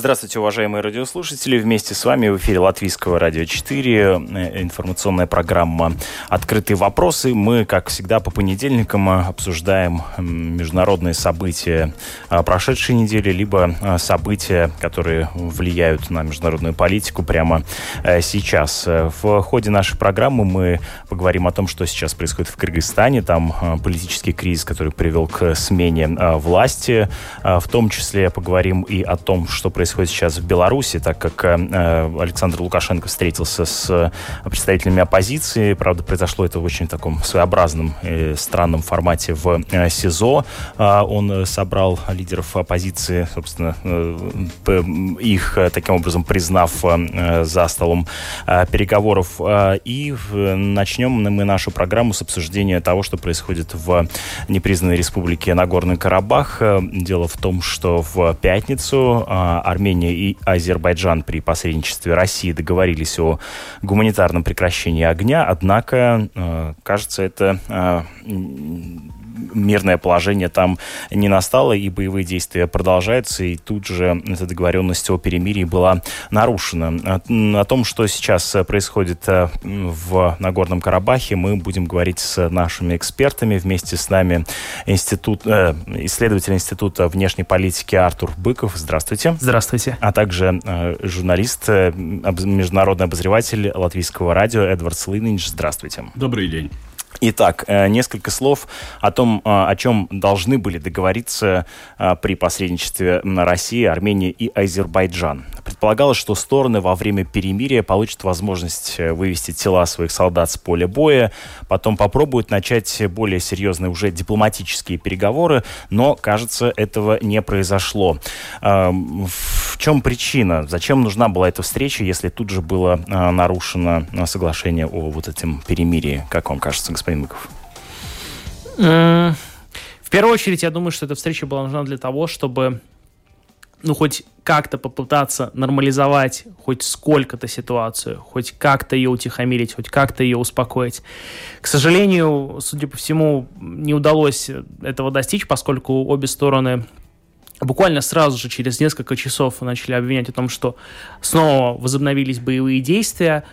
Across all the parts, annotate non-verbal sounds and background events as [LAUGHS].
Здравствуйте, уважаемые радиослушатели. Вместе с вами в эфире Латвийского радио 4, э, информационная программа «Открытые вопросы». Мы, как всегда, по понедельникам обсуждаем международные события а, прошедшей недели, либо события, которые влияют на международную политику прямо э, сейчас. В ходе нашей программы мы поговорим о том, что сейчас происходит в Кыргызстане. Там политический кризис, который привел к смене власти. В том числе поговорим и о том, что происходит происходит сейчас в Беларуси, так как э, Александр Лукашенко встретился с представителями оппозиции. Правда, произошло это в очень таком своеобразном странном формате в э, СИЗО. А, он собрал лидеров оппозиции, собственно, э, их таким образом признав за столом переговоров. И начнем мы нашу программу с обсуждения того, что происходит в непризнанной республике Нагорный Карабах. Дело в том, что в пятницу Армения и Азербайджан при посредничестве России договорились о гуманитарном прекращении огня, однако, э, кажется, это э, мирное положение там не настало, и боевые действия продолжаются, и тут же эта договоренность о перемирии была нарушена. О том, что сейчас происходит э, в Нагорном Карабахе, мы будем говорить с нашими экспертами. Вместе с нами институт, э, исследователь Института внешней политики Артур Быков. Здравствуйте. Здравствуйте. А также э, журналист, э, международный обозреватель Латвийского радио Эдвард Слынинч. Здравствуйте. Добрый день. Итак, э, несколько слов о том, э, о чем должны были договориться э, при посредничестве на России, Армении и Азербайджан. Предполагалось, что стороны во время перемирия получат возможность вывести тела своих солдат с поля боя, потом попробуют начать более серьезные уже дипломатические переговоры, но, кажется, этого не произошло. В чем причина? Зачем нужна была эта встреча, если тут же было нарушено соглашение о вот этом перемирии? Как вам кажется, господин Мыков? В первую очередь, я думаю, что эта встреча была нужна для того, чтобы ну, хоть как-то попытаться нормализовать хоть сколько-то ситуацию, хоть как-то ее утихомирить, хоть как-то ее успокоить. К сожалению, судя по всему, не удалось этого достичь, поскольку обе стороны буквально сразу же, через несколько часов, начали обвинять о том, что снова возобновились боевые действия,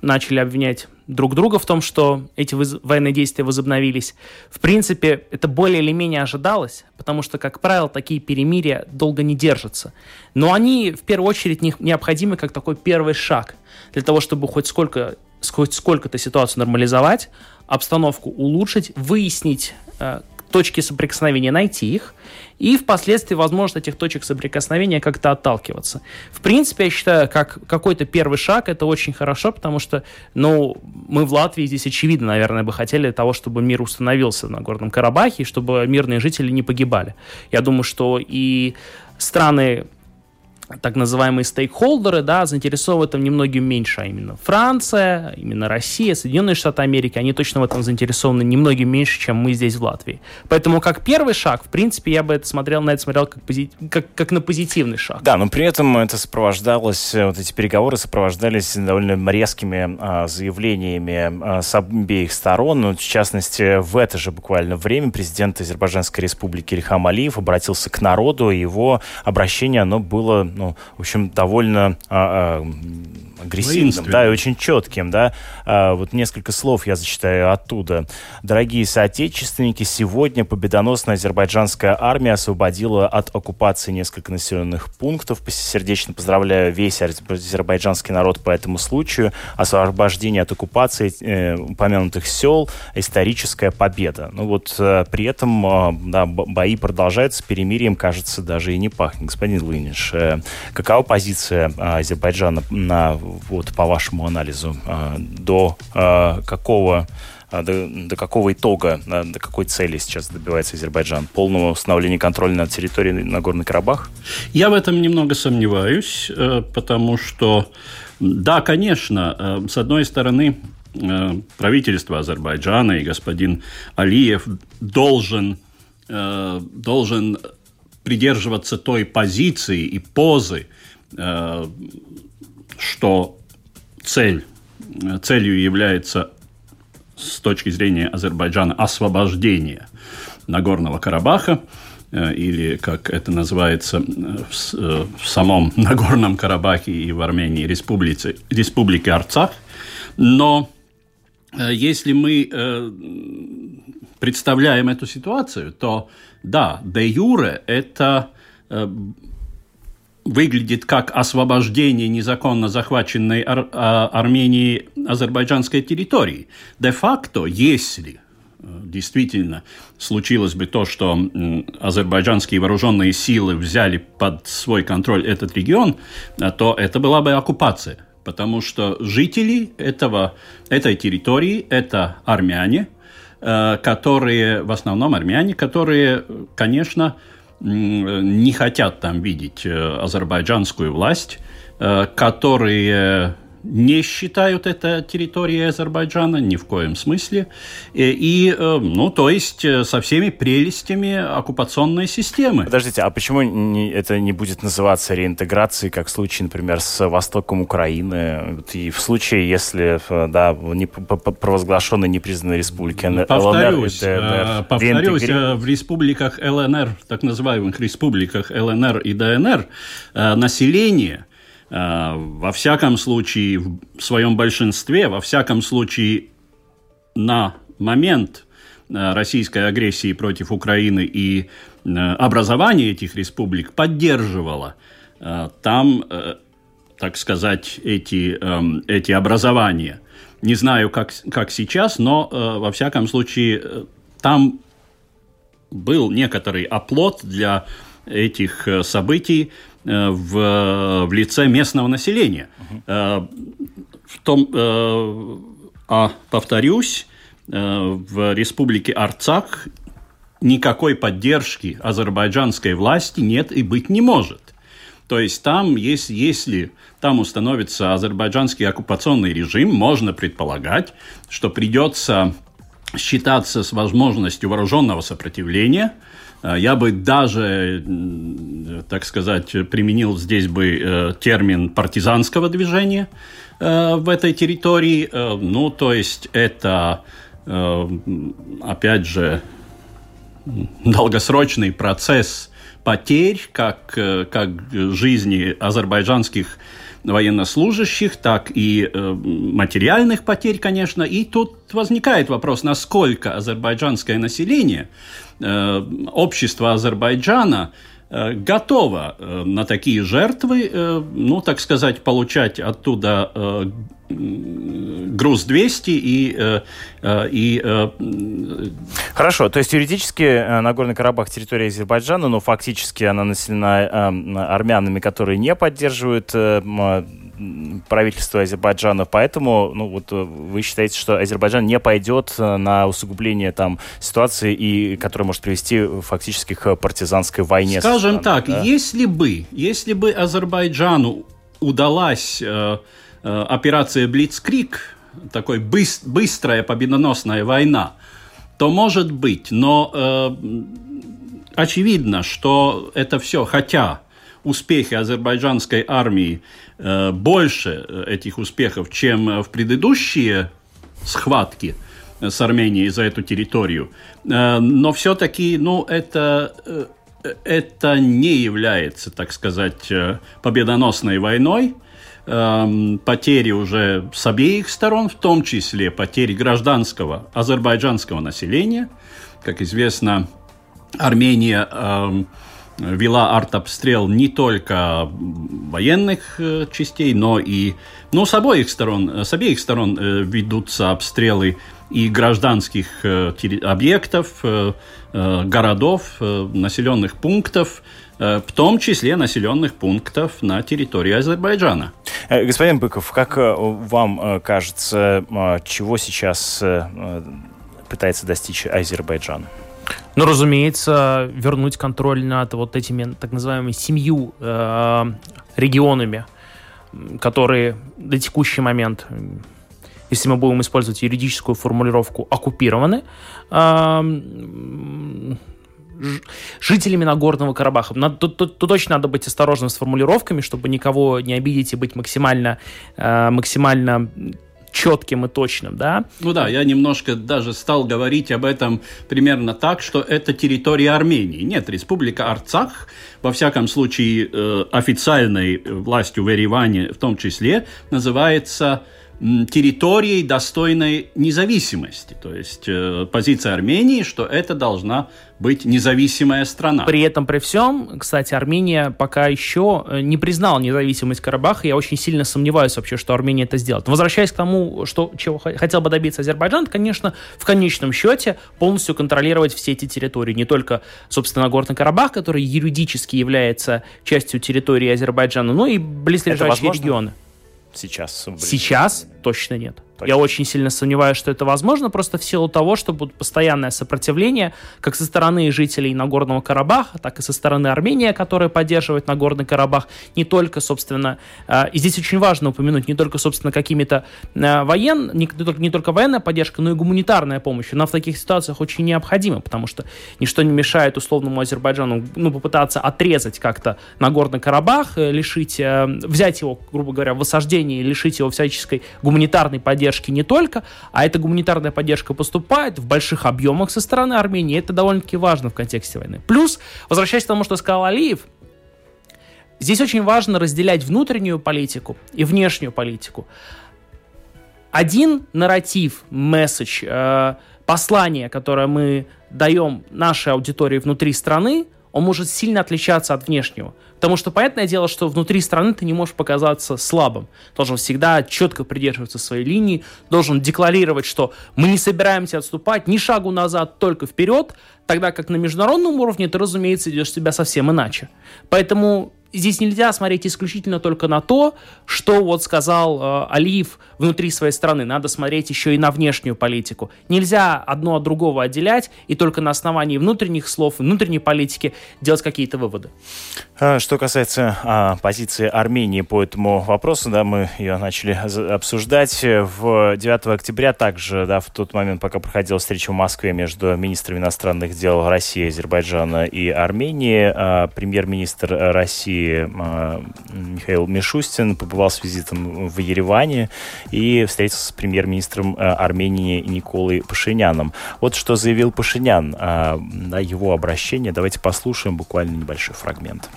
начали обвинять друг друга в том, что эти военные действия возобновились. В принципе, это более или менее ожидалось, потому что, как правило, такие перемирия долго не держатся. Но они, в первую очередь, необходимы как такой первый шаг для того, чтобы хоть сколько хоть сколько-то ситуацию нормализовать, обстановку улучшить, выяснить, э, точки соприкосновения, найти их, и впоследствии возможность этих точек соприкосновения как-то отталкиваться. В принципе, я считаю, как какой-то первый шаг это очень хорошо, потому что, ну, мы в Латвии здесь очевидно, наверное, бы хотели того, чтобы мир установился на Горном Карабахе, и чтобы мирные жители не погибали. Я думаю, что и страны так называемые стейкхолдеры, да, заинтересованы в этом немногим меньше, а именно Франция, именно Россия, Соединенные Штаты Америки, они точно в этом заинтересованы немногим меньше, чем мы здесь в Латвии. Поэтому как первый шаг, в принципе, я бы это смотрел, на это смотрел как, пози, как, как на позитивный шаг. Да, но при этом это сопровождалось, вот эти переговоры сопровождались довольно резкими а, заявлениями а, с обеих сторон. Ну, в частности, в это же буквально время президент Азербайджанской республики Ильхам Алиев обратился к народу, и его обращение, оно было ну, в общем, довольно а, а, агрессивным, да, и очень четким, да. А, вот несколько слов я зачитаю оттуда. Дорогие соотечественники, сегодня победоносная азербайджанская армия освободила от оккупации несколько населенных пунктов. Сердечно поздравляю весь азербайджанский народ по этому случаю. Освобождение от оккупации э, упомянутых сел – историческая победа. Ну вот э, при этом э, да, бои продолжаются, перемирием, кажется, даже и не пахнет. Господин Лыниш, э, какова позиция э, Азербайджана на вот по вашему анализу, а, до а, какого а, до, до какого итога, до какой цели сейчас добивается Азербайджан? Полного установления контроля над территорией Нагорный Карабах? Я в этом немного сомневаюсь, э, потому что, да, конечно, э, с одной стороны, правительство Азербайджана и господин Алиев должен, должен придерживаться той позиции и позы, что цель, целью является с точки зрения Азербайджана освобождение Нагорного Карабаха, э, или, как это называется в, э, в самом [LAUGHS] Нагорном Карабахе и в Армении, республике, республике Арцах. Но э, если мы представляем эту ситуацию, то да, де юре это выглядит как освобождение незаконно захваченной Ар а, Армении азербайджанской территории. Де-факто, если э, действительно случилось бы то, что азербайджанские вооруженные силы взяли под свой контроль этот регион, э, то это была бы оккупация. Потому что жители этого, этой территории – это армяне, э, которые, в основном армяне, которые, конечно, не хотят там видеть э, азербайджанскую власть, э, которые не считают это территорией Азербайджана ни в коем смысле. И, и ну, то есть э, со всеми прелестями оккупационной системы. Подождите, а почему это не будет называться реинтеграцией, как в случае, например, с востоком Украины? И в случае, если да, не, провозглашены непризнанные республики повторюсь, ЛНР и ДНР. Повторюсь, в республиках ЛНР, так называемых республиках ЛНР и ДНР, население Э, во всяком случае, в своем большинстве, во всяком случае, на момент э, российской агрессии против Украины и э, образования этих республик поддерживала там, так сказать, эти, эти образования. Не знаю, как, как сейчас, но во всяком случае там был некоторый оплот для этих событий, Э, в, в лице местного населения. Uh-huh. В том, э, а повторюсь, в республике Арцах никакой поддержки азербайджанской власти нет и быть не может. То есть там, если, если там установится азербайджанский оккупационный режим, можно предполагать, что придется считаться с возможностью вооруженного сопротивления – Э, я бы даже, так сказать, применил здесь бы э, термин партизанского движения э, в этой территории. Ну, то есть это, опять же, долгосрочный процесс потерь как, как жизни азербайджанских военнослужащих, так и материальных потерь, конечно. И тут возникает вопрос, насколько азербайджанское население Э, общество Азербайджана э, готово э, на такие жертвы, ну, так сказать, получать оттуда груз 200 и... и Хорошо, то есть юридически Нагорный Карабах территория Азербайджана, но фактически она населена армянами, которые не поддерживают правительства Азербайджана, поэтому, ну, вот э, вы считаете, что Азербайджан не пойдет э, на усугубление там ситуации, и, которая может привести фактически к партизанской войне. Скажем так, да? если бы, если бы Азербайджану удалась э, э, операция Блицкрик, такой быс быстрая победоносная война, то может быть, но э, очевидно, что это все, хотя успехи азербайджанской армии э, больше э, этих успехов, чем в предыдущие схватки с Арменией за эту территорию. Э, но все-таки, ну, это, это не является, так сказать, победоносной войной. Потери уже с обеих сторон, в том числе потери гражданского азербайджанского населения. Как известно, Армения вела артобстрел не только военных э, частей, но и ну, с обоих сторон, с обеих сторон э, ведутся обстрелы и гражданских э, объектов, городов, населенных пунктов, в том числе населенных пунктов на территории Азербайджана. Господин Быков, как вам кажется, чего сейчас пытается достичь Азербайджан? Ну, разумеется, вернуть контроль над вот этими так называемыми семью э, регионами, которые до текущий момент если мы будем использовать юридическую формулировку «оккупированы», жителями Нагорного Карабаха. Тут, тут, тут очень надо быть осторожным с формулировками, чтобы никого не обидеть и быть максимально, э, максимально четким и точным, да? Ну да, я немножко даже стал говорить об этом примерно так, что это территория Армении. Нет, республика Арцах, во всяком случае, э, официальной властью в Ереване в том числе, называется территорией, достойной независимости. То есть э, позиция Армении, что это должна быть независимая страна. При этом, при всем, кстати, Армения пока еще э, не признала независимость Карабаха. Я очень сильно сомневаюсь вообще, что Армения это сделает. Возвращаясь к тому, что, чего хотел бы добиться Азербайджан, конечно, в конечном счете полностью контролировать все эти территории. Не только, собственно, Нагорный Карабах, который юридически является частью территории Азербайджана, но и близлежащие регионы. Сейчас? Сейчас точно нет. Точно. Я очень сильно сомневаюсь, что это возможно, просто в силу того, что будет постоянное сопротивление как со стороны жителей Нагорного Карабаха, так и со стороны Армении, которая поддерживает Нагорный Карабах, не только, собственно, э, и здесь очень важно упомянуть, не только, собственно, какими-то э, воен, не, только, не только военная поддержка, но и гуманитарная помощь. Она в таких ситуациях очень необходима, потому что ничто не мешает условному Азербайджану ну, попытаться отрезать как-то Нагорный Карабах, э, лишить, взять его, грубо говоря, в осаждение, лишить его всяческой гуманитарной поддержки, поддержки не только, а эта гуманитарная поддержка поступает в больших объемах со стороны Армении. Это довольно-таки важно в контексте войны. Плюс, возвращаясь к тому, что сказал Алиев, здесь очень важно разделять внутреннюю политику и внешнюю политику. Один нарратив, месседж, э, послание, которое мы даем нашей аудитории внутри страны, он может сильно отличаться от внешнего. Потому что, понятное дело, что внутри страны ты не можешь показаться слабым. Должен всегда четко придерживаться своей линии, должен декларировать, что мы не собираемся отступать ни шагу назад, только вперед, тогда как на международном уровне ты, разумеется, идешь себя совсем иначе. Поэтому здесь нельзя смотреть исключительно только на то, что вот сказал э, Алиев внутри своей страны. Надо смотреть еще и на внешнюю политику. Нельзя одно от другого отделять и только на основании внутренних слов, внутренней политики делать какие-то выводы. А, что касается а, позиции Армении по этому вопросу, да, мы ее начали обсуждать. В 9 октября также, да, в тот момент, пока проходила встреча в Москве между министрами иностранных дел России, Азербайджана и Армении, а, премьер-министр России А, Михаил Мишустин побывал с визитом в Ереване и встретился с премьер-министром а, Армении Николой Пашиняном. Вот что заявил Пашинян а, на его обращение. Давайте послушаем буквально небольшой фрагмент.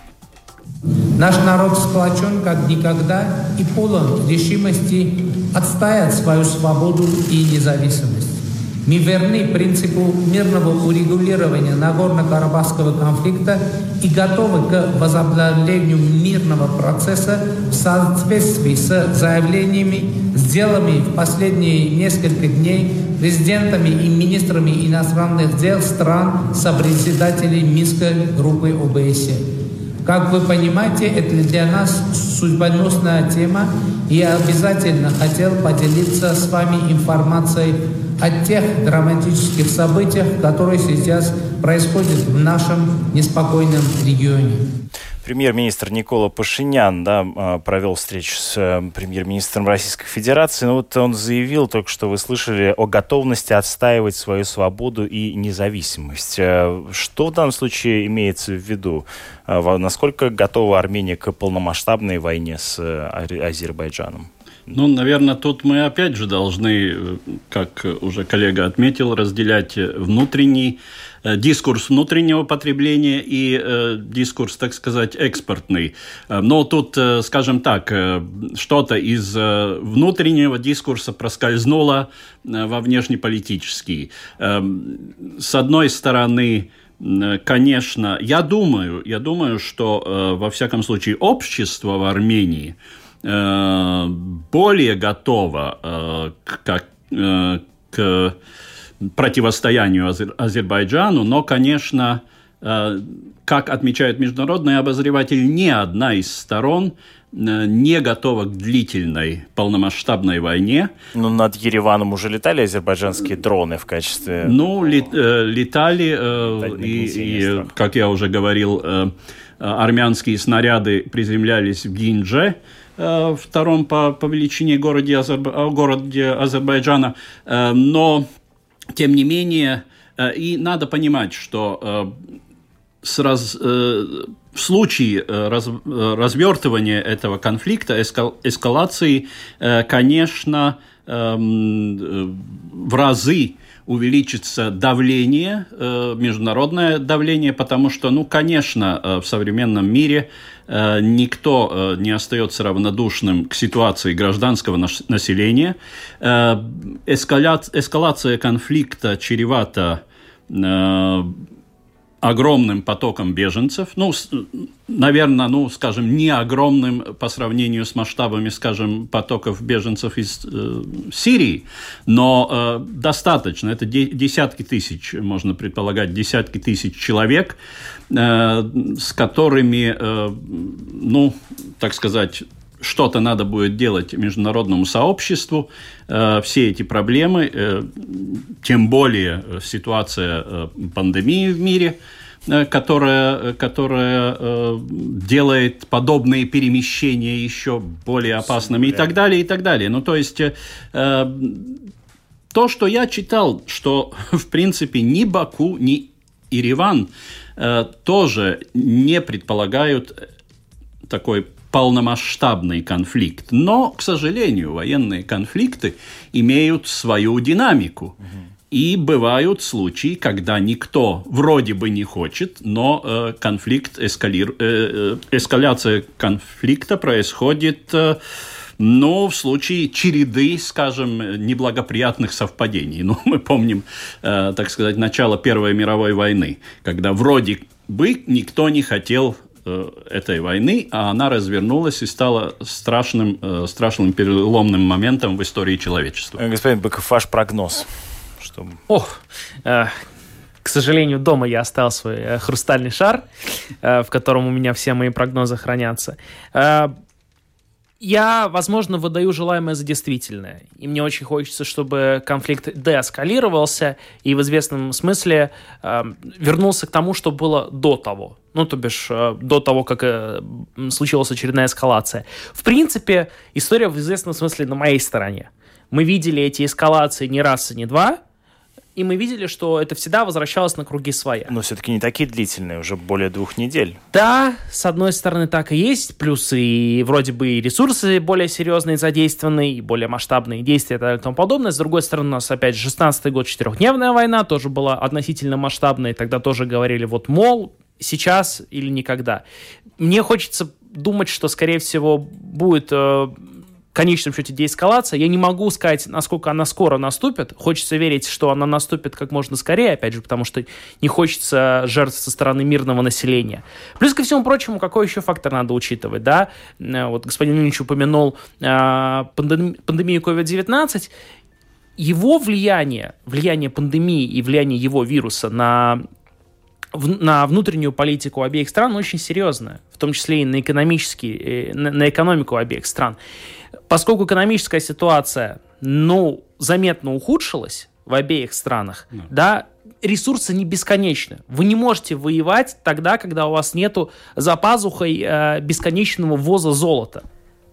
Наш народ сплочен как никогда и полон решимости отстоять свою свободу и независимость. Мы верны принципу мирного урегулирования Нагорно-Карабахского конфликта и готовы к возобновлению мирного процесса в соответствии с заявлениями, сделанными в последние несколько дней президентами и министрами иностранных дел стран сопредседателей Минской группы ОБСЕ. Как вы понимаете, это для нас судьбоносная тема, и я обязательно хотел поделиться с вами информацией о тех драматических событиях, которые сейчас происходят в нашем неспокойном регионе. Премьер-министр Никола Пашинян да, а, провел встречу с э, премьер-министром Российской Федерации. Ну, вот он заявил, только что вы слышали, о готовности отстаивать свою свободу и независимость. Э, что в данном случае имеется в виду? Э, насколько готова Армения к полномасштабной войне с Азербайджаном? Ну, наверное, тут мы опять же должны, как уже коллега отметил, разделять внутренний э, дискурс внутреннего потребления и э, дискурс, так сказать, экспортный. Но тут, э, скажем так, э, что-то из э, внутреннего дискурса проскользнуло э, во внешнеполитический. Э, с одной стороны, конечно, я думаю, я думаю, что э, во всяком случае общество в Армении – Э, более готова э, к, э, к противостоянию Азербайджану, но, конечно, как отмечают международные обозреватели, ни одна из сторон не готова к длительной полномасштабной войне. Ну, над Ереваном уже летали азербайджанские дроны в качестве... Ну, лет, э, летали, э, и, и, как я уже говорил, э, армянские снаряды приземлялись в Гиндже, э, втором по, по величине городе, Азерб... Э, городе Азербайджана. Э, но, тем не менее, э, и надо понимать, что э, с раз, э, в случае э, раз, э, развертывания этого конфликта, эскал, эскалации, э, конечно, эм, э, в разы увеличится давление, э, международное давление, потому что, ну, конечно, э, в современном мире э, никто э, не остается равнодушным к ситуации гражданского населения. Э, эскалация конфликта чревата э, огромным потоком беженцев, ну, наверное, ну, скажем, не огромным по сравнению с масштабами, скажем, потоков беженцев из э, Сирии, но э, достаточно, это де десятки тысяч, можно предполагать, десятки тысяч человек, э, с которыми, э, ну, так сказать, что-то надо будет делать международному сообществу. Э, все эти проблемы, э, тем более ситуация э, пандемии в мире, которая, которая делает подобные перемещения еще более опасными и так далее, и так далее. Ну, то есть, то, что я читал, что, [LAUGHS] в принципе, ни Баку, ни Ереван тоже не предполагают такой полномасштабный конфликт. Но, к сожалению, военные конфликты имеют свою динамику. И бывают случаи, когда никто вроде бы не хочет, но э, конфликт, эскалир, э, э, эскаляция конфликта происходит, э, ну, в случае череды, скажем, неблагоприятных совпадений. [LAUGHS] Ну, мы помним, э, так сказать, начало Первой мировой войны, когда вроде бы никто не хотел этой войны, а она развернулась и стала страшным, э, страшным переломным моментом в истории человечества. Э, господин Быков, ваш прогноз? Чтобы... Ох, э, к сожалению, дома я оставил свой э, хрустальный шар, э, в котором у меня все мои прогнозы хранятся. Э, я, возможно, выдаю желаемое за действительное. И мне очень хочется, чтобы конфликт деэскалировался и в известном смысле э, вернулся к тому, что было до того. Ну, то бишь, э, до того, как э, случилась очередная эскалация. В принципе, история в известном смысле на моей стороне. Мы видели эти эскалации не раз и не два, и мы видели, что это всегда возвращалось на круги своя. Но все-таки не такие длительные, уже более двух недель. Да, с одной стороны так и есть, плюс и вроде бы и ресурсы более серьезные задействованы, и более масштабные действия и так далее и тому подобное. С другой стороны, у нас опять 16 год, четырехдневная война, тоже была относительно масштабная, тогда тоже говорили, вот, мол, сейчас или никогда. Мне хочется думать, что, скорее всего, будет э, конечном счете деэскалация. Я не могу сказать, насколько она скоро наступит. Хочется верить, что она наступит как можно скорее, опять же, потому что не хочется жертв со стороны мирного населения. Плюс ко всему прочему, какой еще фактор надо учитывать, да? Э, вот господин Ильич упомянул э, пандемию COVID-19. Его влияние, влияние пандемии и влияние его вируса на на внутреннюю политику обеих стран очень серьезная, в том числе и на, экономические, э, на, на экономику обеих стран. Поскольку экономическая ситуация, ну, заметно ухудшилась в обеих странах, да, да ресурсы не бесконечны. Вы не можете воевать тогда, когда у вас нету за пазухой э, бесконечного ввоза золота.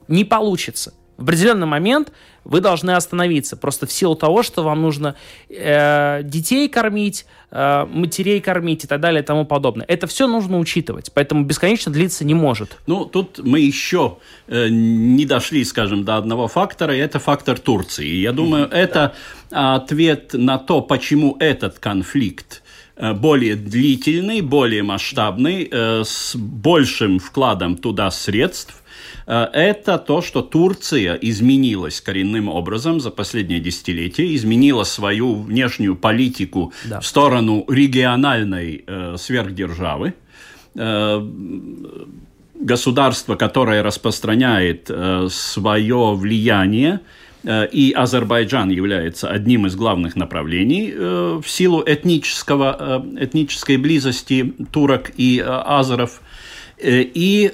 Не получится. В определенный момент вы должны остановиться. Просто в силу того, что вам нужно э, детей кормить, э, матерей кормить и так далее и тому подобное. Это все нужно учитывать. Поэтому бесконечно длиться не может. Ну, тут мы еще э, не дошли, скажем, до одного фактора, и это фактор Турции. Я думаю, mm-hmm. это да. ответ на то, почему этот конфликт э, более длительный, более масштабный, э, с большим вкладом туда средств, это то, что Турция изменилась коренным образом за последние десятилетия, изменила свою внешнюю политику да. в сторону региональной э, сверхдержавы. Э, государство, которое распространяет э, свое влияние и Азербайджан является одним из главных направлений в силу этнического, этнической близости турок и азеров. И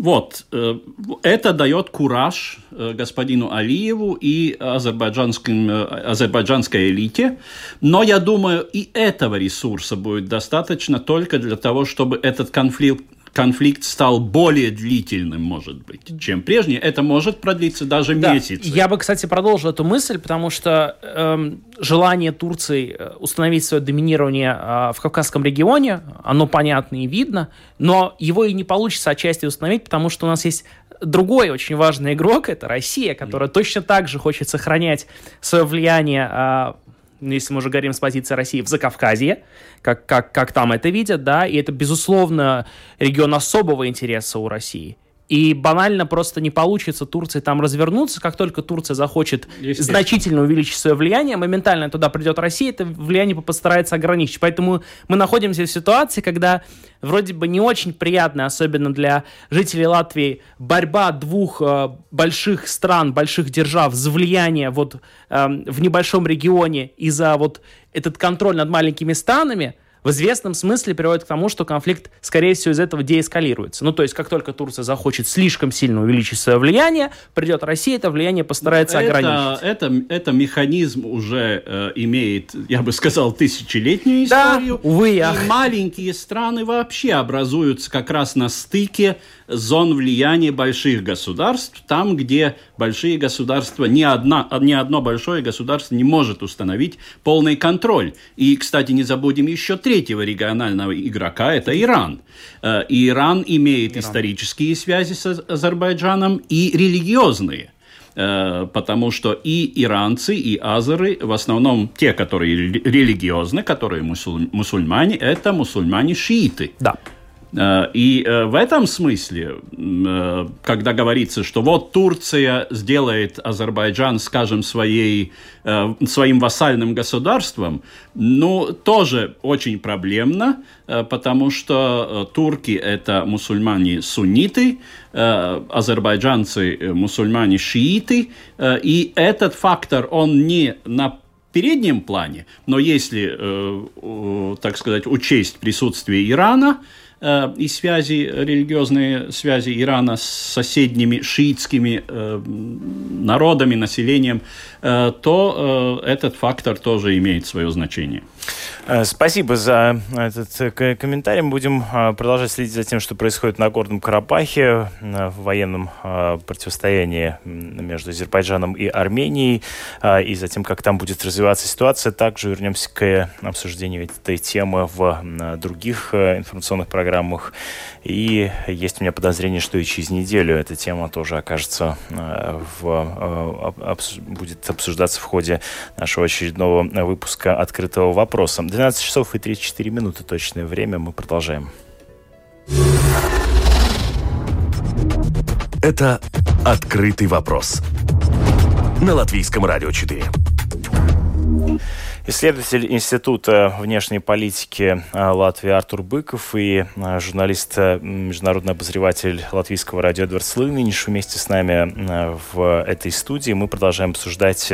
вот, э, это дает кураж э, господину Алиеву и азербайджанским, э, азербайджанской элите, но я думаю, и этого ресурса будет достаточно только для того, чтобы этот конфликт конфликт стал более длительным, может быть, чем прежний. Это может продлиться даже да. месяц. Я бы, кстати, продолжил эту мысль, потому что эм, желание Турции э, установить свое доминирование э, в Кавказском регионе, оно понятно и видно, но его и не получится отчасти установить, потому что у нас есть другой очень важный игрок, это Россия, которая точно так же хочет сохранять свое влияние э, если мы уже говорим с позиции России, в Закавказье, как, как, как там это видят, да, и это, безусловно, регион особого интереса у России. И банально просто не получится Турции там развернуться. Как только Турция захочет значительно увеличить свое влияние, моментально туда придет Россия, это влияние постарается ограничить. Поэтому мы находимся в ситуации, когда вроде бы не очень приятная, особенно для жителей Латвии, борьба двух э, больших стран, больших держав за влияние вот э, в небольшом регионе и за вот этот контроль над маленькими странами – в известном смысле приводит к тому, что конфликт, скорее всего, из этого деэскалируется. Ну, то есть, как только Турция захочет слишком сильно увеличить свое влияние, придет Россия, это влияние постарается это, ограничить. Это, это механизм уже э, имеет, я бы сказал, тысячелетнюю историю. Да, увы, и маленькие страны вообще образуются как раз на стыке зон влияния больших государств, там, где большие государства, ни, одна, ни одно большое государство не может установить полный контроль. И, кстати, не забудем еще третьего регионального игрока, это Иран. Э, Иран имеет Иран. исторические связи с Азербайджаном и религиозные э, потому что и иранцы, и азеры, в основном те, которые религиозны, которые мусульмане, это мусульмане-шииты. Да. Э, и э, в этом смысле, э, когда говорится, что вот Турция сделает Азербайджан, скажем, своей, своим вассальным государством, ну, тоже очень проблемно, потому что турки – это мусульмане-сунниты, азербайджанцы – мусульмане-шииты, и этот фактор, он не на переднем плане, но если, так сказать, учесть присутствие Ирана – и связи, религиозные связи Ирана с соседними шиитскими э, народами, населением, э, то этот фактор тоже имеет свое значение. Э, спасибо за этот э, комментарий. Будем э, продолжать следить за тем, что происходит на Горном Карабахе, в военном противостоянии между Азербайджаном и Арменией, и за тем, как там будет развиваться ситуация. Также вернемся к обсуждению этой темы в других информационных программах. И есть у меня подозрение, что и через неделю эта тема тоже окажется в, будет обсуждаться в ходе нашего очередного выпуска «Открытого вопроса». 12 часов и 34 минуты точное время. Мы продолжаем. Это «Открытый вопрос» на Латвийском радио 4. Исследователь Института внешней политики а, Латвии Артур Быков и а, журналист, а, международный обозреватель латвийского радио Эдвард Слыниниш вместе с нами в этой студии. Мы продолжаем обсуждать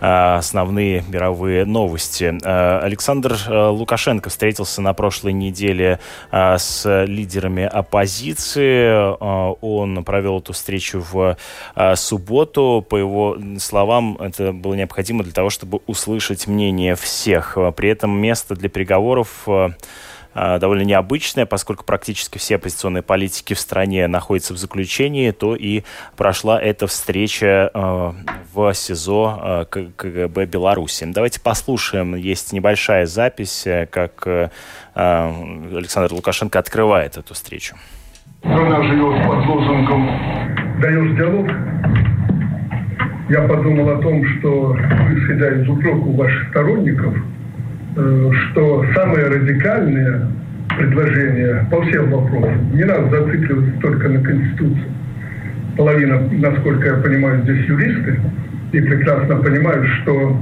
основные мировые новости. Александр Лукашенко встретился на прошлой неделе с лидерами оппозиции. Он провел эту встречу в субботу. По его словам, это было необходимо для того, чтобы услышать мнение мнение всех. При этом место для переговоров э, э, довольно необычное, поскольку практически все оппозиционные политики в стране находятся в заключении, то и прошла эта встреча э, в СИЗО КГБ Беларуси. Давайте послушаем. Есть небольшая запись, как Александр Лукашенко открывает эту встречу. Страна живет под лозунгом «Даешь диалог, я подумал о том, что, исходя из упреку ваших сторонников, э, что самые радикальные предложения по всем вопросам, не надо зацикливаться только на Конституции. Половина, насколько я понимаю, здесь юристы, и прекрасно понимают, что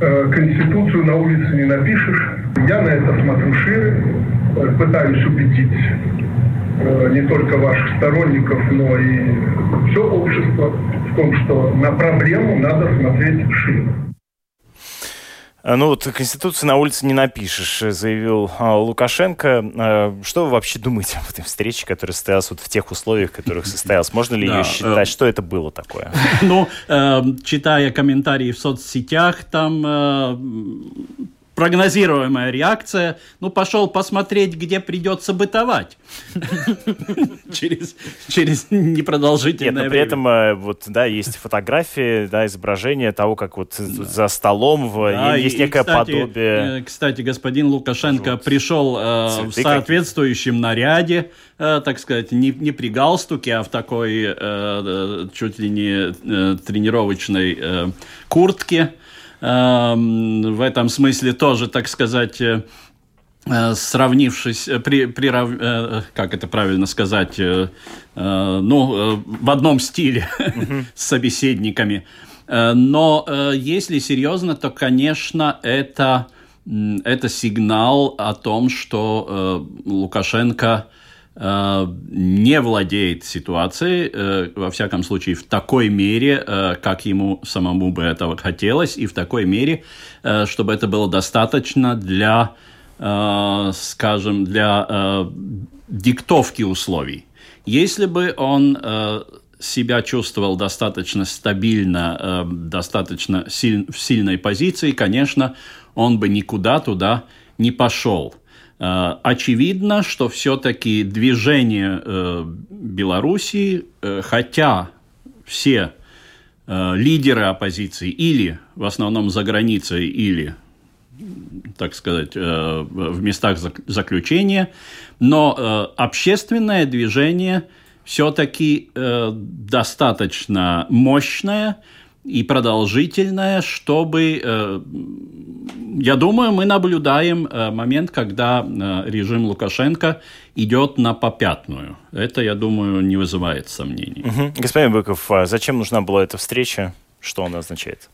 э, Конституцию на улице не напишешь. Я на это смотрю шире, пытаюсь убедить э, не только ваших сторонников, но и все общество в том, что на проблему надо смотреть шире. А, ну вот Конституцию на улице не напишешь, заявил а, Лукашенко. А, что вы вообще думаете об этой встрече, которая состоялась вот в тех условиях, в которых состоялась? Можно ли ее считать? Э, что это было такое? [LAUGHS] Ну, э, читая комментарии в соцсетях, там э, прогнозируемая реакция, ну, пошел посмотреть, где придется бытовать [LAUGHS] через, через непродолжительное Нет, но при этом э, вот, да, есть фотографии, да, изображение того, как вот за столом да, есть и, некое кстати, подобие. Э, кстати, господин Лукашенко вот. пришел э, в соответствующем наряде, э, так сказать, не, не при галстуке, а в такой э чуть ли не э, тренировочной э, куртке. Эм, в этом смысле тоже, так сказать, э, э, сравнившись, э, при, прирав, как это правильно сказать, ну, в одном стиле [LAUGHS] с собеседниками. Но если серьезно, то, конечно, это, это сигнал о том, что Лукашенко не владеет ситуацией, э, во всяком случае, в такой мере, э, как ему самому бы этого хотелось, и в такой мере, чтобы это было достаточно для, скажем, для диктовки условий. Если бы он себя чувствовал достаточно стабильно, достаточно в сильной позиции, конечно, он бы никуда туда не пошел. Э, очевидно, что все-таки движение э, Белоруссии, э, хотя все лидеры оппозиции или в основном за границей, или, так сказать, в местах заключения, но общественное движение все-таки достаточно мощное – и продолжительное, чтобы, э, я думаю, мы наблюдаем э, момент, когда э, режим Лукашенко идет на попятную. Это, я думаю, не вызывает сомнений. Угу. Господин Быков, а зачем нужна была эта встреча? Что она означает?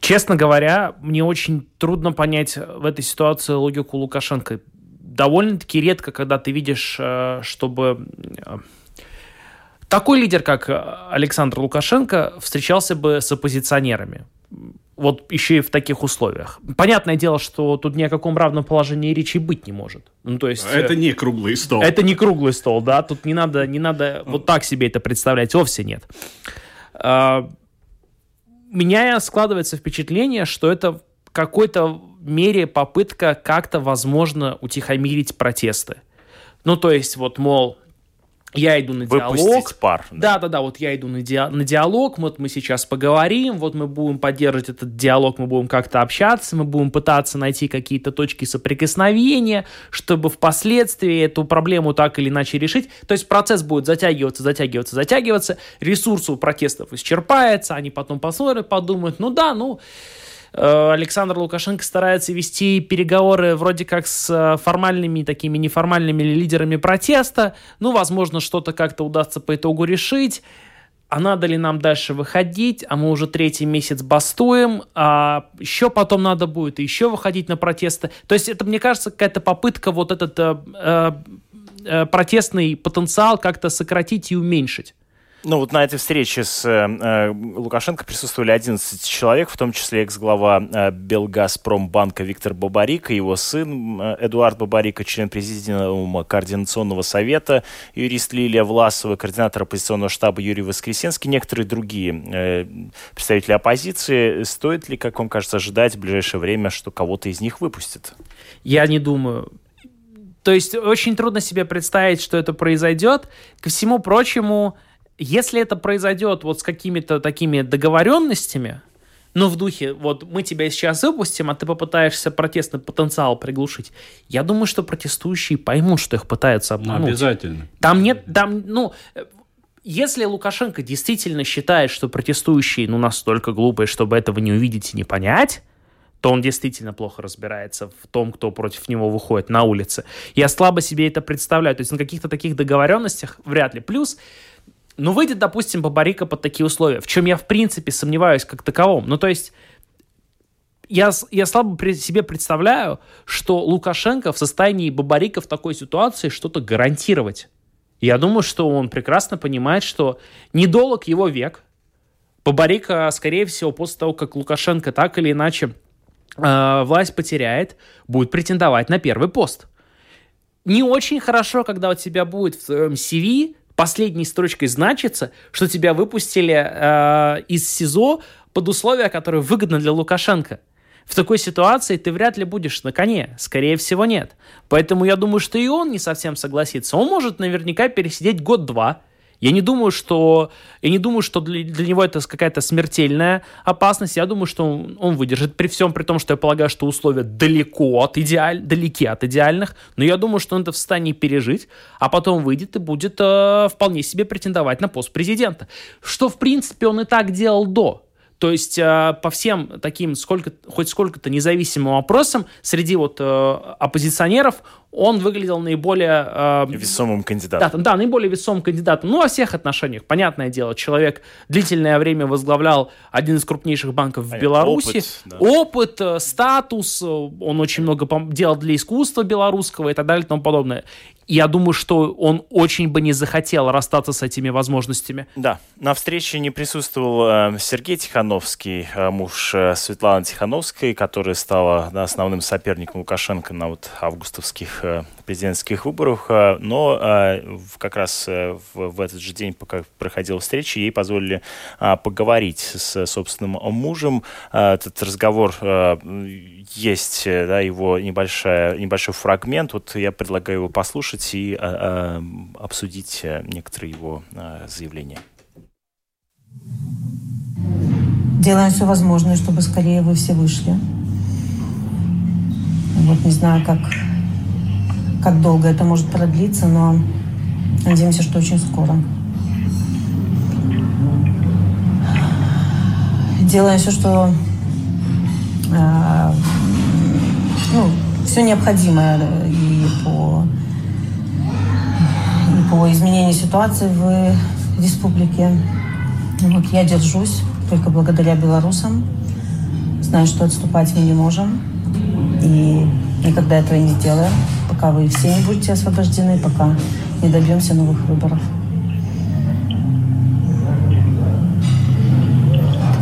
Честно говоря, мне очень трудно понять в этой ситуации логику Лукашенко. Довольно-таки редко, когда ты видишь, чтобы такой лидер, как э, Александр Лукашенко, встречался бы с оппозиционерами. Вот еще и в таких условиях. Понятное дело, что тут ни о каком равном положении речи быть не может. Ну, то есть, это не круглый стол. Это не круглый стол, да. Тут не надо, не надо вот так себе это представлять. Вовсе нет. А, у меня складывается впечатление, что это в какой-то мере попытка как-то, возможно, утихомирить протесты. Ну, то есть, вот, мол, я иду на диалог. пар. Да, да, да, вот я иду на, ди- на диалог, вот мы сейчас поговорим, вот мы будем поддерживать этот диалог, мы будем как-то общаться, мы будем пытаться найти какие-то точки соприкосновения, чтобы впоследствии эту проблему так или иначе решить. То есть процесс будет затягиваться, затягиваться, затягиваться, ресурсы у протестов исчерпается, они потом посмотрят, подумают, ну да, ну... Э, Александр Лукашенко старается вести переговоры вроде как с э, формальными, такими неформальными лидерами протеста. Ну, возможно, что-то как-то удастся по итогу решить. А надо ли нам дальше выходить? А мы уже третий месяц бастуем. А еще потом надо будет еще выходить на протесты. То есть это, мне кажется, какая-то попытка вот этот э, э, э протестный потенциал как-то сократить и уменьшить. Ну вот на этой встрече с э, э Лукашенко присутствовали 11 человек, в том числе экс-глава э, Белгазпромбанка Виктор Бабарика, его сын э, Эдуард Бабарика, член президиума Координационного совета, юрист Лилия Власова, координатор оппозиционного штаба Юрий Воскресенский, некоторые другие э, представители оппозиции. Стоит ли, как вам кажется, ожидать в ближайшее время, что кого-то из них выпустят? Я не думаю. То есть очень трудно себе представить, что это произойдет. Ко всему прочему, если это произойдет вот с какими-то такими договоренностями, ну, в духе, вот мы тебя сейчас выпустим, а ты попытаешься протестный потенциал приглушить. Я думаю, что протестующие поймут, что их пытаются обмануть. Ну, обязательно. Там нет, там, ну, если Лукашенко действительно считает, что протестующие, ну, настолько глупые, чтобы этого не увидеть и не понять, то он действительно плохо разбирается в том, кто против него выходит на улице. Я слабо себе это представляю. То есть на каких-то таких договоренностях вряд ли. Плюс ну, выйдет, допустим, Бабарика под такие условия, в чем я, в принципе, сомневаюсь как таковом. Ну, то есть, я, я слабо себе представляю, что Лукашенко в состоянии Бабарика в такой ситуации что-то гарантировать. Я думаю, что он прекрасно понимает, что недолг его век. Бабарика, скорее всего, после того, как Лукашенко так или иначе э, власть потеряет, будет претендовать на первый пост. Не очень хорошо, когда у тебя будет в твоем CV последней строчкой значится, что тебя выпустили э, из СИЗО под условия, которые выгодны для Лукашенко. В такой ситуации ты вряд ли будешь на коне. Скорее всего, нет. Поэтому я думаю, что и он не совсем согласится. Он может наверняка пересидеть год-два, я не думаю, что, я не думаю, что для, для него это какая-то смертельная опасность. Я думаю, что он, он выдержит при всем, при том, что я полагаю, что условия далеко от идеаль, далеки от идеальных. Но я думаю, что он это в состоянии пережить, а потом выйдет и будет э, вполне себе претендовать на пост президента. Что, в принципе, он и так делал до. То есть э, по всем таким сколько, хоть сколько-то независимым вопросам среди вот э, оппозиционеров он выглядел наиболее... Э, весомым кандидатом. Да, да, наиболее весомым кандидатом. Ну, во всех отношениях, понятное дело. Человек длительное время возглавлял один из крупнейших банков в Беларуси. Опыт, да. опыт статус, он очень много делал для искусства белорусского и так далее и тому подобное. Я думаю, что он очень бы не захотел расстаться с этими возможностями. Да, на встрече не присутствовал э, Сергей Тихановский, э, муж э, Светланы Тихановской, которая стала основным соперником Лукашенко на вот августовских президентских выборах, э, но э, как раз в этот же день, пока проходила встреча, ей позволили поговорить с собственным мужем. Этот разговор есть, да, его небольшая, небольшой фрагмент. Вот я предлагаю его послушать и обсудить некоторые его заявления. Делаем все возможное, чтобы скорее вы все вышли. Вот не знаю, как как долго это может продлиться, но надеемся, что очень скоро. Делаем все, что э, ну, все необходимое и по, и по изменению ситуации в республике. Вот я держусь только благодаря белорусам. Знаю, что отступать мы не можем. И никогда этого не сделаем пока вы все не будете освобождены, пока не добьемся новых выборов.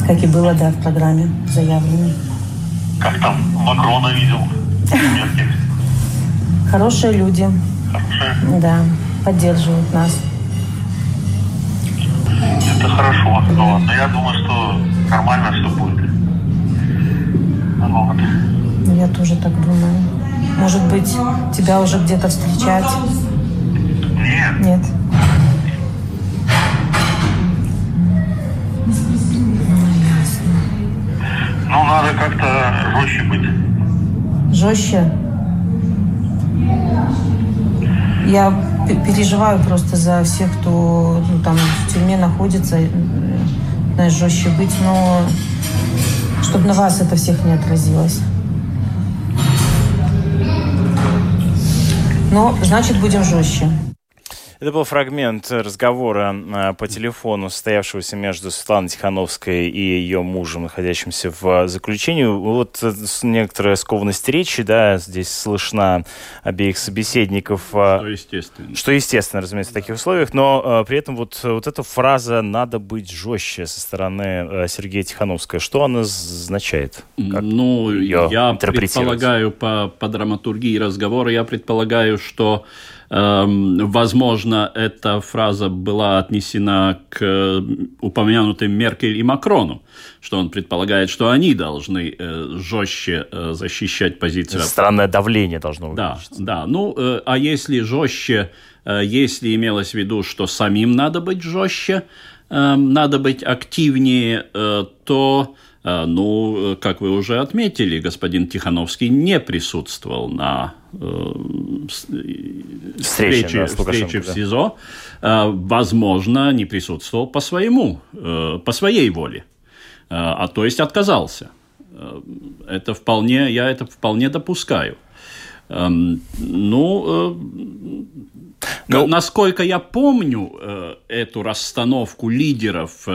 Как и было, да, в программе заявлено. Как там Макрона видел? Хорошие люди. Хорошие? Да, поддерживают нас. Это хорошо. Ну, ладно, я думаю, что нормально все будет. Вот. Я тоже так думаю. Может быть, тебя уже где-то встречать? Нет. Нет. Ну, надо как-то жестче быть. Жестче? Я переживаю просто за всех, кто ну, там в тюрьме находится, знаешь, жестче быть, но чтобы на вас это всех не отразилось. Но, значит, будем жестче. Это был фрагмент разговора а, по телефону, состоявшегося между Светланой Тихановской и ее мужем, находящимся в заключении. Вот э, некоторая скованность речи, да, здесь слышна обеих собеседников. А, что естественно. Что естественно, разумеется, в таких условиях, но а, при этом вот, вот эта фраза «надо быть жестче» со стороны Сергея Тихановской, что она означает? Как ну, я предполагаю по, по драматургии разговора, я предполагаю, что возможно, эта фраза была отнесена к э, упомянутым Меркель и Макрону, что он предполагает, что они должны э, жестче э, защищать позицию. Странное давление должно быть. Да, да. Ну, а если жестче, если имелось в виду, что самим надо быть жестче, эм, надо быть активнее, то ну, как вы уже отметили, господин Тихановский не присутствовал на э, встрече, да, встрече в СИЗО. Да. Возможно, не присутствовал по своему, э, по своей воле, а, то есть отказался. Э, это вполне, я это вполне допускаю. Эм, ну, ну, насколько я помню эту расстановку лидеров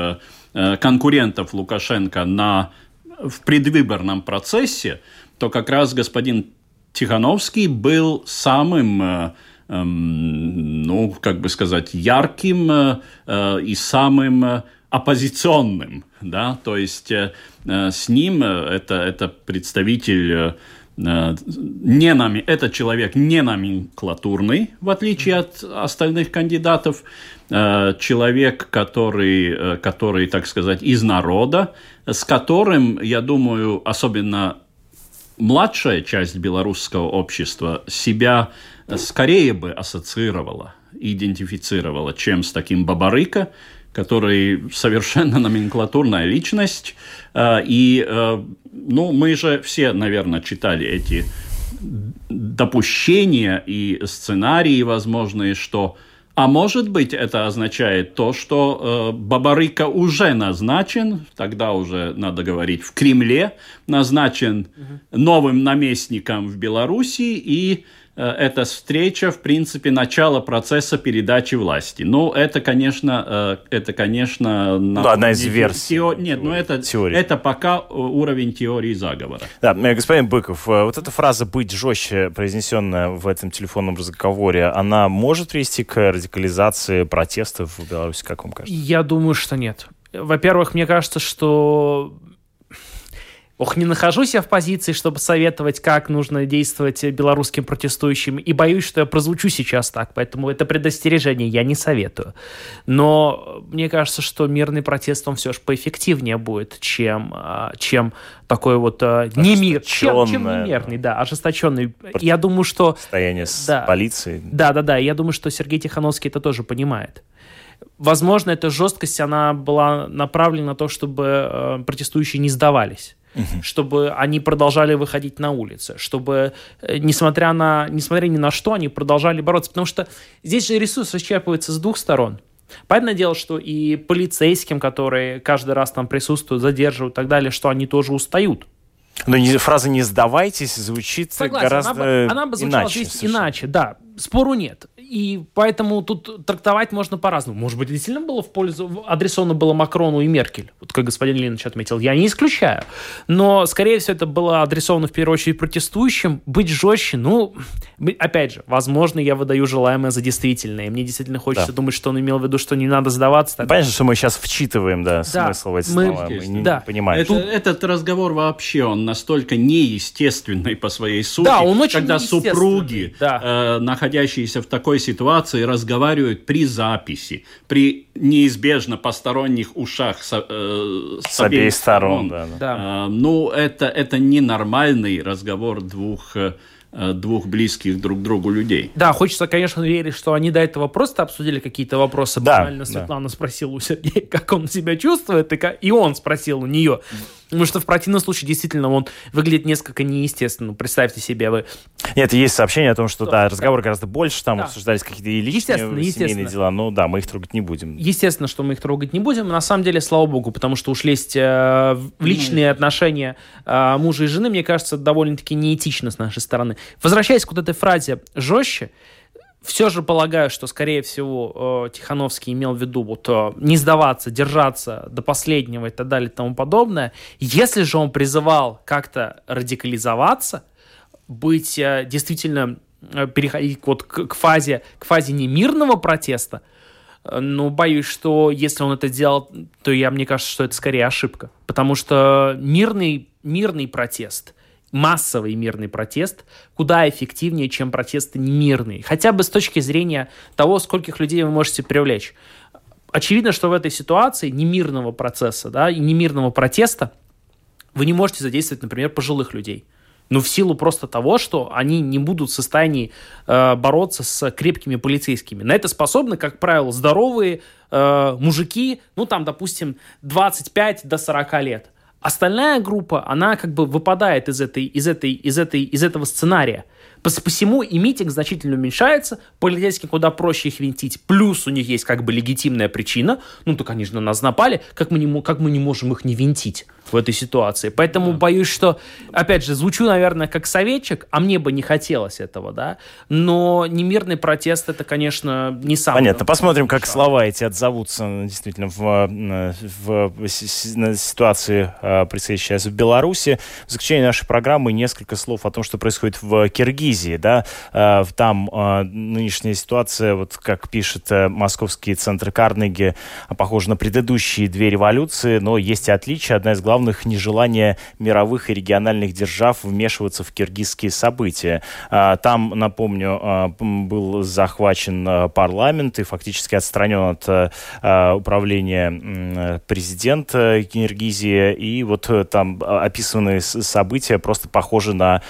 Э, конкурентов Лукашенко на, в предвыборном процессе, то как раз господин Тихановский был самым э, эм, ну, как бы сказать, ярким э, и самым оппозиционным, да, то есть с ним это, это представитель не нами, этот человек не номенклатурный, в отличие от остальных кандидатов, человек, который, который, так сказать, из народа, с которым, я думаю, особенно младшая часть белорусского общества себя скорее бы ассоциировала, идентифицировала, чем с таким Бабарыка, который совершенно [LAUGHS] номенклатурная личность. А, и, а, ну, мы же все, наверное, читали эти допущения и сценарии возможные, что а может быть, это означает то, что э, Бабарыка уже назначен, тогда уже надо говорить в Кремле, назначен новым наместником в Беларуси, и эта встреча, в принципе, начало процесса передачи власти. Ну, это, конечно, э, это, конечно... Ну, одна из версий. Тео... Нет, но ну, это, это пока уровень теории заговора. Да, э, господин Быков, вот эта фраза «быть жестче», произнесенная в этом телефонном разговоре, она может привести к радикализации протестов в Беларуси, как вам кажется? Я думаю, что нет. Во-первых, мне кажется, что Ох, не нахожусь я в позиции, чтобы советовать, как нужно действовать белорусским протестующим, и боюсь, что я прозвучу сейчас так, поэтому это предостережение я не советую. Но мне кажется, что мирный протест, он все же поэффективнее будет, чем, а, чем такой вот а, не мир, чем, чем немерный, да, ожесточенный. Я думаю, что... Состояние с да, полицией. Да, да, да, я думаю, что Сергей Тихановский это тоже понимает. Возможно, эта жесткость, она была направлена на то, чтобы э, протестующие не сдавались угу. чтобы они продолжали выходить на улицы, чтобы, э, несмотря, на, несмотря ни на что, они продолжали бороться. Потому что здесь же ресурс исчерпывается с двух сторон. Понятное дело, что и полицейским, которые каждый раз там присутствуют, задерживают и так далее, что они тоже устают. Но не, фраза «не сдавайтесь» звучит Согласен, гораздо она бы, она бы звучала иначе. здесь совершенно. иначе, да. Спору нет. И поэтому тут трактовать можно по-разному. Может быть, действительно было в пользу, адресовано было Макрону и Меркель, вот как господин Ленич отметил. Я не исключаю. Но, скорее всего, это было адресовано в первую очередь протестующим. Быть жестче, ну, опять же, возможно, я выдаю желаемое за действительное. И мне действительно хочется да. думать, что он имел в виду, что не надо сдаваться. Так... Понятно, что мы сейчас вчитываем, да, да смысл в эти мы... слова. Мы не да. понимаем. Это, этот разговор вообще, он настолько неестественный по своей сути. Да, он очень Когда супруги, да. э, находящиеся в такой такой ситуации разговаривают при записи, при неизбежно посторонних ушах с, э, с, с обеих сторон. сторон да, да. Э, ну, это, это ненормальный разговор двух э, двух близких друг другу людей. Да, хочется, конечно, верить, что они до этого просто обсудили какие-то вопросы. Да, Банально Светлана да. спросила у Сергея, [LAUGHS] как он себя чувствует, и, как... и он спросил у нее. Потому что в противном случае действительно он выглядит несколько неестественно. Представьте себе вы. Нет, есть сообщение о том, что, что да, разговор гораздо больше, там да. обсуждались какие-то и личные естественно, семейные естественно. дела, но да, мы их трогать не будем. Естественно, что мы их трогать не будем. На самом деле, слава богу, потому что уж лезть э, в личные mm. отношения э, мужа и жены, мне кажется, довольно-таки неэтично с нашей стороны. Возвращаясь к вот этой фразе «жестче», все же полагаю, что, скорее всего, э, Тихановский имел в виду вот э, не сдаваться, держаться до последнего и так далее и тому подобное. Если же он призывал как-то радикализоваться, быть э, действительно переходить вот к, к фазе к фазе немирного протеста, ну, боюсь, что если он это делал, то я, мне кажется, что это скорее ошибка. Потому что мирный, мирный протест массовый мирный протест куда эффективнее, чем протесты немирные. Хотя бы с точки зрения того, скольких людей вы можете привлечь. Очевидно, что в этой ситуации немирного процесса да, и немирного протеста вы не можете задействовать, например, пожилых людей. Ну, в силу просто того, что они не будут в состоянии э, бороться с крепкими полицейскими. На это способны, как правило, здоровые э, мужики, ну, там, допустим, 25 до 40 лет. Остальная группа, она как бы выпадает из, этой, из, этой, из, этой, из этого сценария. Посему и митинг значительно уменьшается, полицейским куда проще их винтить, плюс у них есть как бы легитимная причина, ну так они же на нас напали, как мы не, как мы не можем их не винтить в этой ситуации. Поэтому да. боюсь, что, опять же, звучу, наверное, как советчик, а мне бы не хотелось этого, да, но немирный протест это, конечно, не самое. Понятно. Посмотрим, как слова эти отзовутся действительно в, в, в ситуации, а, происходящей сейчас в Беларуси. В заключение нашей программы несколько слов о том, что происходит в Киргизии Киргизии, да, э, там э, нынешняя ситуация, вот как пишет э, московский центр Карнеги, похожа на предыдущие две революции, но есть и отличия. Одна из главных – нежелание мировых и региональных держав вмешиваться в киргизские события. Там, напомню, был захвачен парламент и фактически отстранен от управления президент Киргизии, и вот там описанные события просто похожи на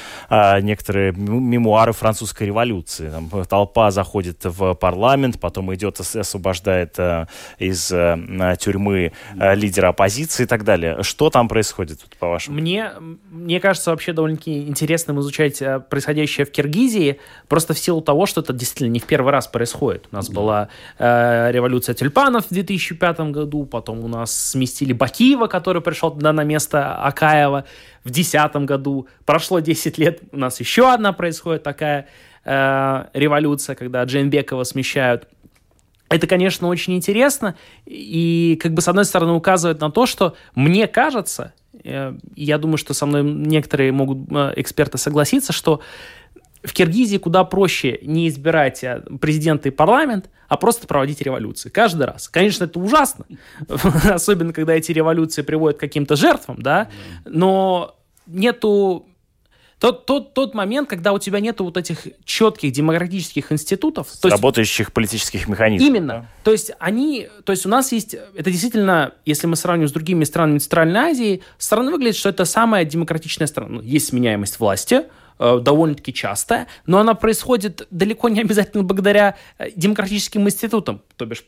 некоторые мемуары французской революции. Там толпа заходит в парламент, потом идет освобождает э, из э, тюрьмы э, лидера оппозиции и так далее. Что там происходит, по-вашему? Мне, мне кажется, вообще довольно-таки интересным изучать происходящее в Киргизии, просто в силу того, что это действительно не в первый раз происходит. У нас была э, революция тюльпанов в 2005 году, потом у нас сместили Бакиева, который пришел туда на место Акаева в 2010 году. Прошло 10 лет, у нас еще одна происходит такая э, революция, когда Джейнбекова смещают. Это, конечно, очень интересно, и, как бы, с одной стороны, указывает на то, что мне кажется, э, я думаю, что со мной некоторые могут э, эксперты согласиться, что в Киргизии куда проще не избирать э, президента и парламент, а просто проводить революции каждый раз. Конечно, это ужасно, [LAUGHS] особенно когда эти революции приводят к каким-то жертвам, да, но нету тот, тот, тот момент, когда у тебя нету вот этих четких демократических институтов. То работающих есть, политических механизмов. Именно. Да? То есть они, то есть у нас есть, это действительно, если мы сравним с другими странами Центральной Азии, страна выглядит, что это самая демократичная страна. Ну, есть сменяемость власти, довольно-таки частая, но она происходит далеко не обязательно благодаря э, демократическим институтам, то бишь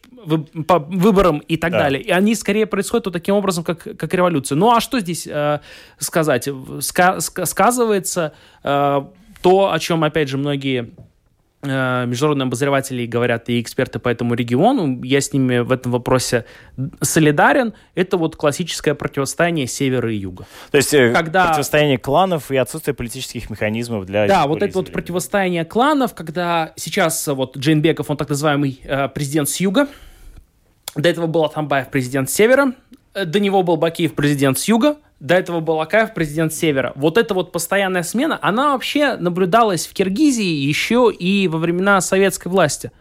по выборам и так да. далее. И они скорее происходят вот таким образом, как, как революция. Ну а что здесь э, сказать? Ска сказывается э, то, о чем, опять же, многие Э, международные обозреватели говорят и эксперты по этому региону, я с ними в этом вопросе солидарен, это вот классическое противостояние севера и юга. То есть э, когда... противостояние кланов и отсутствие политических механизмов для... Да, вот это вот противостояние кланов, когда сейчас вот Джейн Беков, он так называемый э, президент с юга, до этого был Атамбаев президент с севера, до него был Бакиев президент с юга, до этого был Акаев президент Севера. Вот эта вот постоянная смена, она вообще наблюдалась в Киргизии еще и во времена советской власти.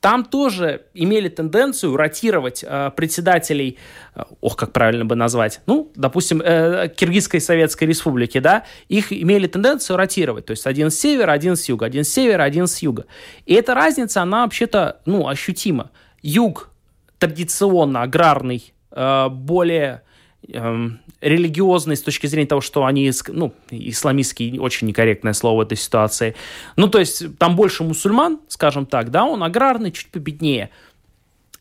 Там тоже имели тенденцию ротировать э, председателей, э, ох, как правильно бы назвать, ну, допустим, э, Киргизской Советской Республики, да, их имели тенденцию ротировать, то есть один с севера, один с юга, один с севера, один с юга. И эта разница, она вообще-то, ну, ощутима. Юг традиционно аграрный, э, более эм, с точки зрения того, что они, ну, исламистский очень некорректное слово в этой ситуации. Ну, то есть там больше мусульман, скажем так, да, он аграрный, чуть победнее.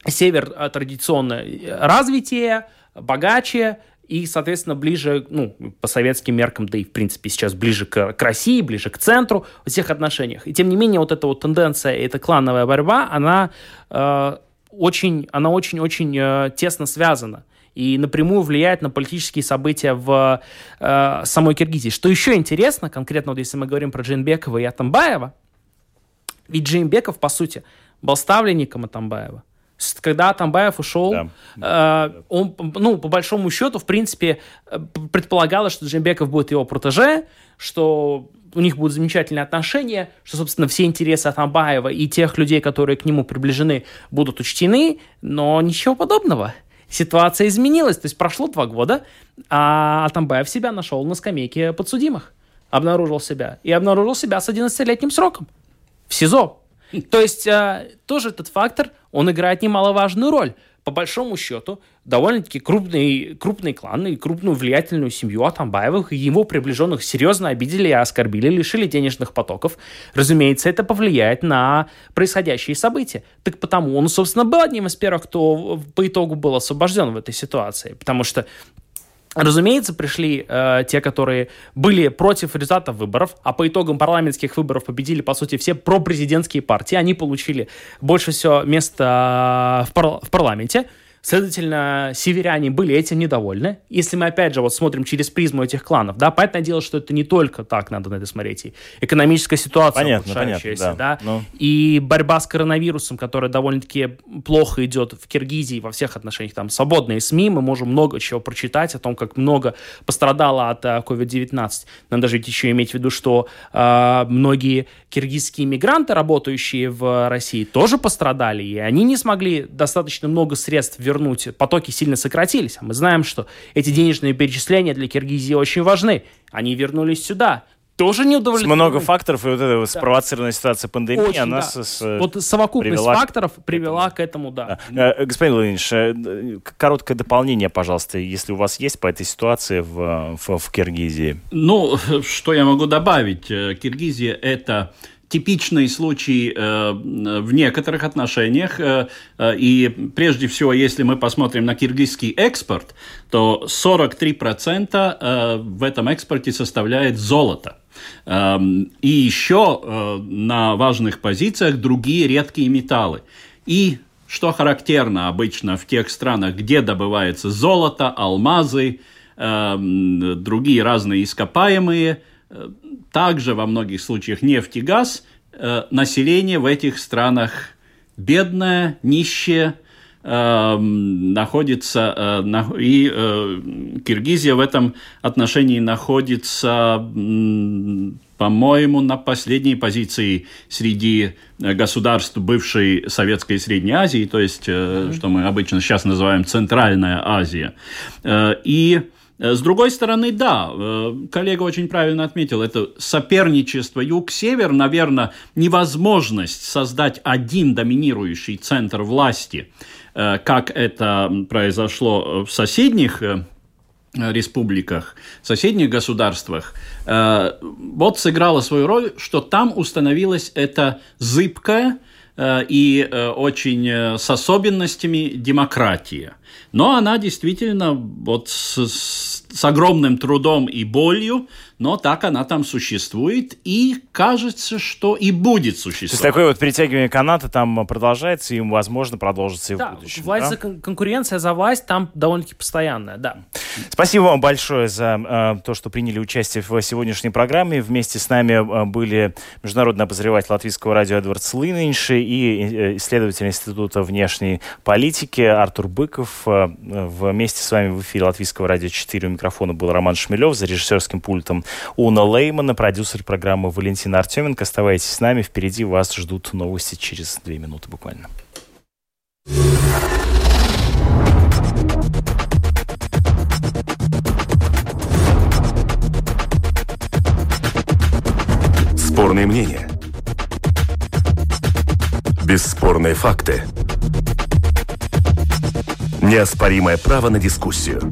Север э, традиционно развитие, богаче, и, соответственно, ближе, ну, по советским меркам, да и, в принципе, сейчас ближе к, к России, ближе к центру во всех отношениях. И, тем не менее, вот эта вот тенденция, эта клановая борьба, она э, очень, она очень-очень э, тесно связана и напрямую влияет на политические события в э, самой Киргизии. Что еще интересно, конкретно вот если мы говорим про Джинбекова и Атамбаева, ведь Джинбеков, по сути, был ставленником Атамбаева. Когда Атамбаев ушел, да. э, он, ну, по большому счету, в принципе, э, предполагалось, что Джимбеков будет его протеже, что у них будут замечательные отношения, что, собственно, все интересы Атамбаева и тех людей, которые к нему приближены, будут учтены, но ничего подобного ситуация изменилась. То есть прошло два года, а Атамбаев себя нашел на скамейке подсудимых. Обнаружил себя. И обнаружил себя с 11-летним сроком. В СИЗО. То есть э, тоже этот фактор, он играет немаловажную роль по большому счету, довольно-таки крупный, крупный клан и крупную влиятельную семью Атамбаевых и его приближенных серьезно обидели и оскорбили, лишили денежных потоков. Разумеется, это повлияет на происходящие события. Так потому он, собственно, был одним из первых, кто по итогу был освобожден в этой ситуации. Потому что Разумеется, пришли э, те, которые были против результатов выборов, а по итогам парламентских выборов победили, по сути, все пропрезидентские партии. Они получили больше всего места в, пар- в парламенте. Следовательно, северяне были этим недовольны. Если мы, опять же, вот смотрим через призму этих кланов, да, понятное дело, что это не только так надо на это смотреть. И экономическая ситуация понятно, понятно, да. да. Ну. и борьба с коронавирусом, которая довольно-таки плохо идет в Киргизии во всех отношениях. Там свободные СМИ, мы можем много чего прочитать о том, как много пострадало от COVID-19. Uh, Надо даже еще иметь в виду, что э, многие киргизские мигранты, работающие в России, тоже пострадали, и они не смогли достаточно много средств вернуть вернуть, потоки сильно сократились. А мы знаем, что эти денежные перечисления для Киргизии очень важны. Они вернулись сюда тоже не удовлетворены. Много факторов, и вот эта да. спровоцированная ситуация пандемии, Очень, она да. с, Вот совокупность привела факторов привела к этому, да. да. Э, господин Владимирович, э, короткое дополнение, пожалуйста, если у вас есть по этой ситуации в, в, в Киргизии. Ну, [LAUGHS] что я могу добавить? Э, Киргизия – это типичный случай э, в некоторых отношениях. Э, э, и прежде всего, если мы посмотрим на киргизский экспорт, то 43% э, в этом экспорте составляет золото. Э, и еще э, на важных позициях другие редкие металлы. И что характерно обычно в тех странах, где добывается золото, алмазы, э, другие разные ископаемые – также во многих случаях нефть и газ, э, население в этих странах бедное, нищее, э, находится, э, и Киргизия в этом отношении находится, по-моему, на последней позиции среди государств бывшей Советской и Средней Азии, то есть, что мы обычно сейчас называем Центральная Азия. И Э, с другой стороны, да, э, коллега очень правильно отметил, это соперничество юг-север, наверное, невозможность создать один доминирующий центр власти, э, как это произошло в соседних республиках, соседних государствах, вот сыграло свою роль, что там установилась эта зыбкая и очень с особенностями демократия – но она действительно вот с, с огромным трудом и болью но так она там существует, и кажется, что и будет существовать. То есть такое вот притягивание каната там продолжается, и, возможно, продолжится и да, в будущем. Власть да? за конкуренция за власть там довольно-таки постоянная, да. Спасибо вам большое за э, то, что приняли участие в сегодняшней программе. Вместе с нами э, были международный обозреватель латвийского радио Эдвард Слынинши и э, исследователь Института внешней политики Артур Быков. Э, вместе с вами в эфире латвийского радио 4 у микрофона был Роман Шмелев, за режиссерским пультом Уна Леймана, продюсер программы Валентина Артеменко. Оставайтесь с нами, впереди вас ждут новости через две минуты буквально. Спорные мнения. Бесспорные факты. Неоспоримое право на дискуссию.